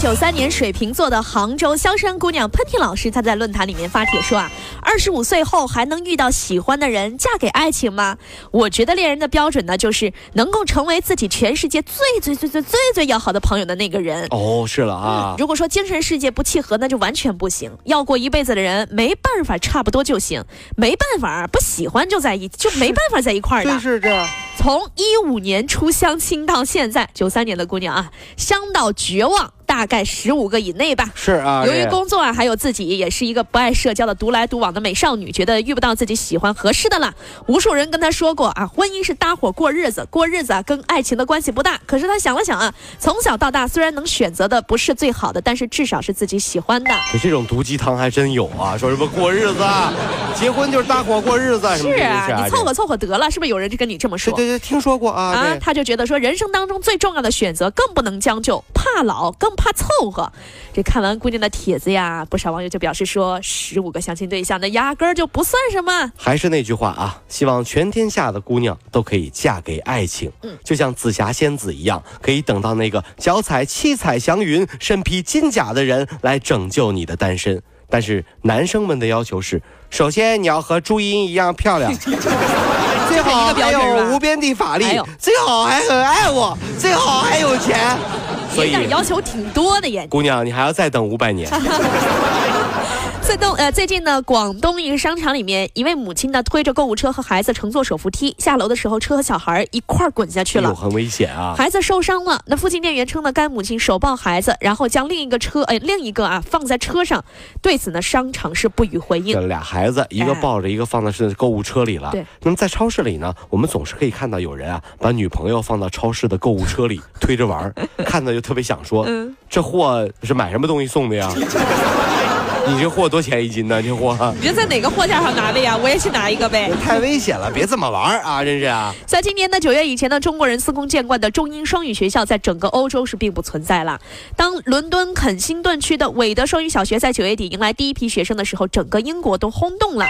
九三年水瓶座的杭州萧山姑娘喷嚏老师，她在论坛里面发帖说啊，二十五岁后还能遇到喜欢的人，嫁给爱情吗？我觉得恋人的标准呢，就是能够成为自己全世界最最最最最最要好的朋友的那个人。哦，是了啊，如果说精神世界不契合，那就完全不行。要过一辈子的人，没办法，差不多就行；没办法，不喜欢就在一，就没办法在一块儿的。就是这。从一五年初相亲到现在，九三年的姑娘啊，相到绝望。大概十五个以内吧。是啊，由于工作啊，还有自己也是一个不爱社交的独来独往的美少女，觉得遇不到自己喜欢合适的了。无数人跟她说过啊，婚姻是搭伙过日子，过日子啊跟爱情的关系不大。可是她想了想啊，从小到大虽然能选择的不是最好的，但是至少是自己喜欢的。这种毒鸡汤还真有啊，说什么过日子，结婚就是搭伙过日子，是啊，你凑合凑合得了，是不是有人就跟你这么说？对对，听说过啊。啊，他就觉得说，人生当中最重要的选择更不能将就，怕老更怕凑合。这看完姑娘的帖子呀，不少网友就表示说，十五个相亲对象那压根儿就不算什么。还是那句话啊，希望全天下的姑娘都可以嫁给爱情，嗯，就像紫霞仙子一样，可以等到那个脚踩七彩祥云、身披金甲的人来拯救你的单身。但是男生们的要求是，首先你要和朱茵一样漂亮，最好还有无边的法力，最好还很爱我，最好还有钱。所以要求挺多的耶，姑娘，你还要再等五百年。最东呃，最近呢，广东一个商场里面，一位母亲呢推着购物车和孩子乘坐手扶梯下楼的时候，车和小孩一块儿滚下去了，很危险啊！孩子受伤了。那附近店员称呢，该母亲手抱孩子，然后将另一个车哎另一个啊放在车上。对此呢，商场是不予回应。这俩孩子，一个抱着，一个放在是购物车里了。对。那么在超市里呢，我们总是可以看到有人啊把女朋友放到超市的购物车里推着玩，看着就特别想说，这货是买什么东西送的呀？你这货多钱一斤呢？这货，你这在哪个货架上拿的呀？我也去拿一个呗。太危险了，别这么玩啊！真是啊。在今年的九月以前呢，中国人司空见惯的中英双语学校在整个欧洲是并不存在了。当伦敦肯辛顿区的韦德双语小学在九月底迎来第一批学生的时候，整个英国都轰动了。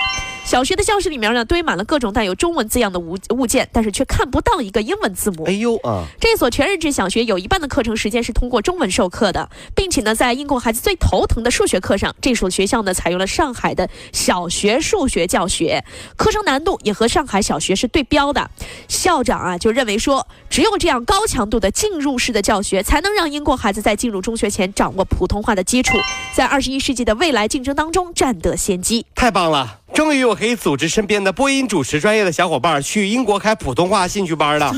小学的教室里面呢，堆满了各种带有中文字样的物物件，但是却看不到一个英文字母。哎呦啊！这所全日制小学有一半的课程时间是通过中文授课的，并且呢，在英国孩子最头疼的数学课上，这所学校呢，采用了上海的小学数学教学，课程难度也和上海小学是对标的。校长啊，就认为说，只有这样高强度的进入式的教学，才能让英国孩子在进入中学前掌握普通话的基础，在二十一世纪的未来竞争当中占得先机。太棒了！终于我可以组织身边的播音主持专业的小伙伴去英国开普通话兴趣班了，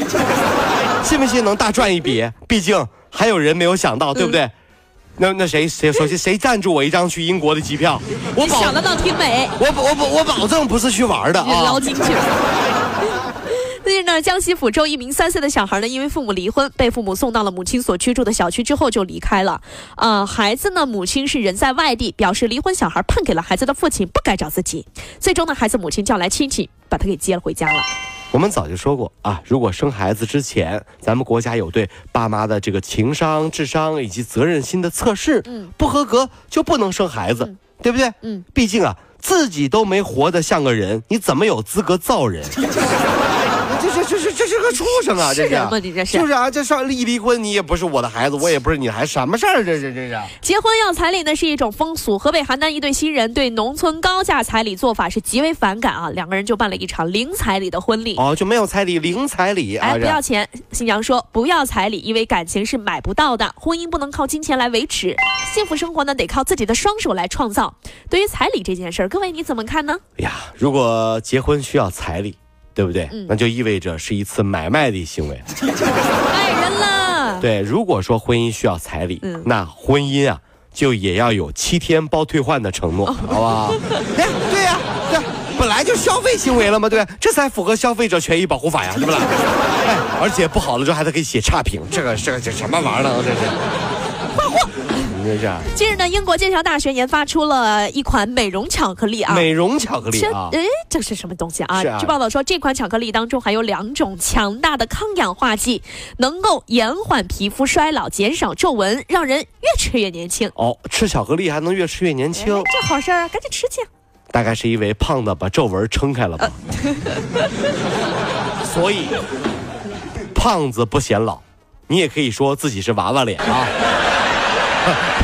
信不信能大赚一笔？毕竟还有人没有想到，对不对？那那谁谁首先 谁赞助我一张去英国的机票？我想得到挺美。我我我我保证不是去玩的啊！最近呢，江西抚州一名三岁的小孩呢，因为父母离婚，被父母送到了母亲所居住的小区之后就离开了。啊，孩子呢，母亲是人在外地，表示离婚小孩判给了孩子的父亲，不该找自己。最终呢，孩子母亲叫来亲戚，把他给接了回家了。我们早就说过啊，如果生孩子之前，咱们国家有对爸妈的这个情商、智商以及责任心的测试，嗯，不合格就不能生孩子，对不对？嗯，毕竟啊，自己都没活得像个人，你怎么有资格造人？这是这是个畜生啊！这是什么？你这是就是啊！这上一离婚，你也不是我的孩子，我也不是你的孩子，什么事儿？这是这是？结婚要彩礼呢，是一种风俗。河北邯郸一对新人对农村高价彩礼做法是极为反感啊，两个人就办了一场零彩礼的婚礼。哦，就没有彩礼，零彩礼，哎，不要钱。新娘说不要彩礼，因为感情是买不到的，婚姻不能靠金钱来维持，幸福生活呢得靠自己的双手来创造。对于彩礼这件事儿，各位你怎么看呢？哎呀，如果结婚需要彩礼。对不对？那就意味着是一次买卖的行为，爱人了。对，如果说婚姻需要彩礼，那婚姻啊，就也要有七天包退换的承诺，好不好？哎，对呀，对，本来就消费行为了嘛，对这才符合消费者权益保护法呀，对不啦？哎，而且不好了之后还得给写差评，这个这个这什么玩意儿呢？这是。这是近日呢，英国剑桥大学研发出了一款美容巧克力啊。美容巧克力这啊，哎，这是什么东西啊？啊据报道说，这款巧克力当中含有两种强大的抗氧化剂，能够延缓皮肤衰老，减少皱纹，让人越吃越年轻。哦，吃巧克力还能越吃越年轻哎，这好事儿啊，赶紧吃去。大概是因为胖子把皱纹撑开了吧。所以，胖子不显老，你也可以说自己是娃娃脸啊。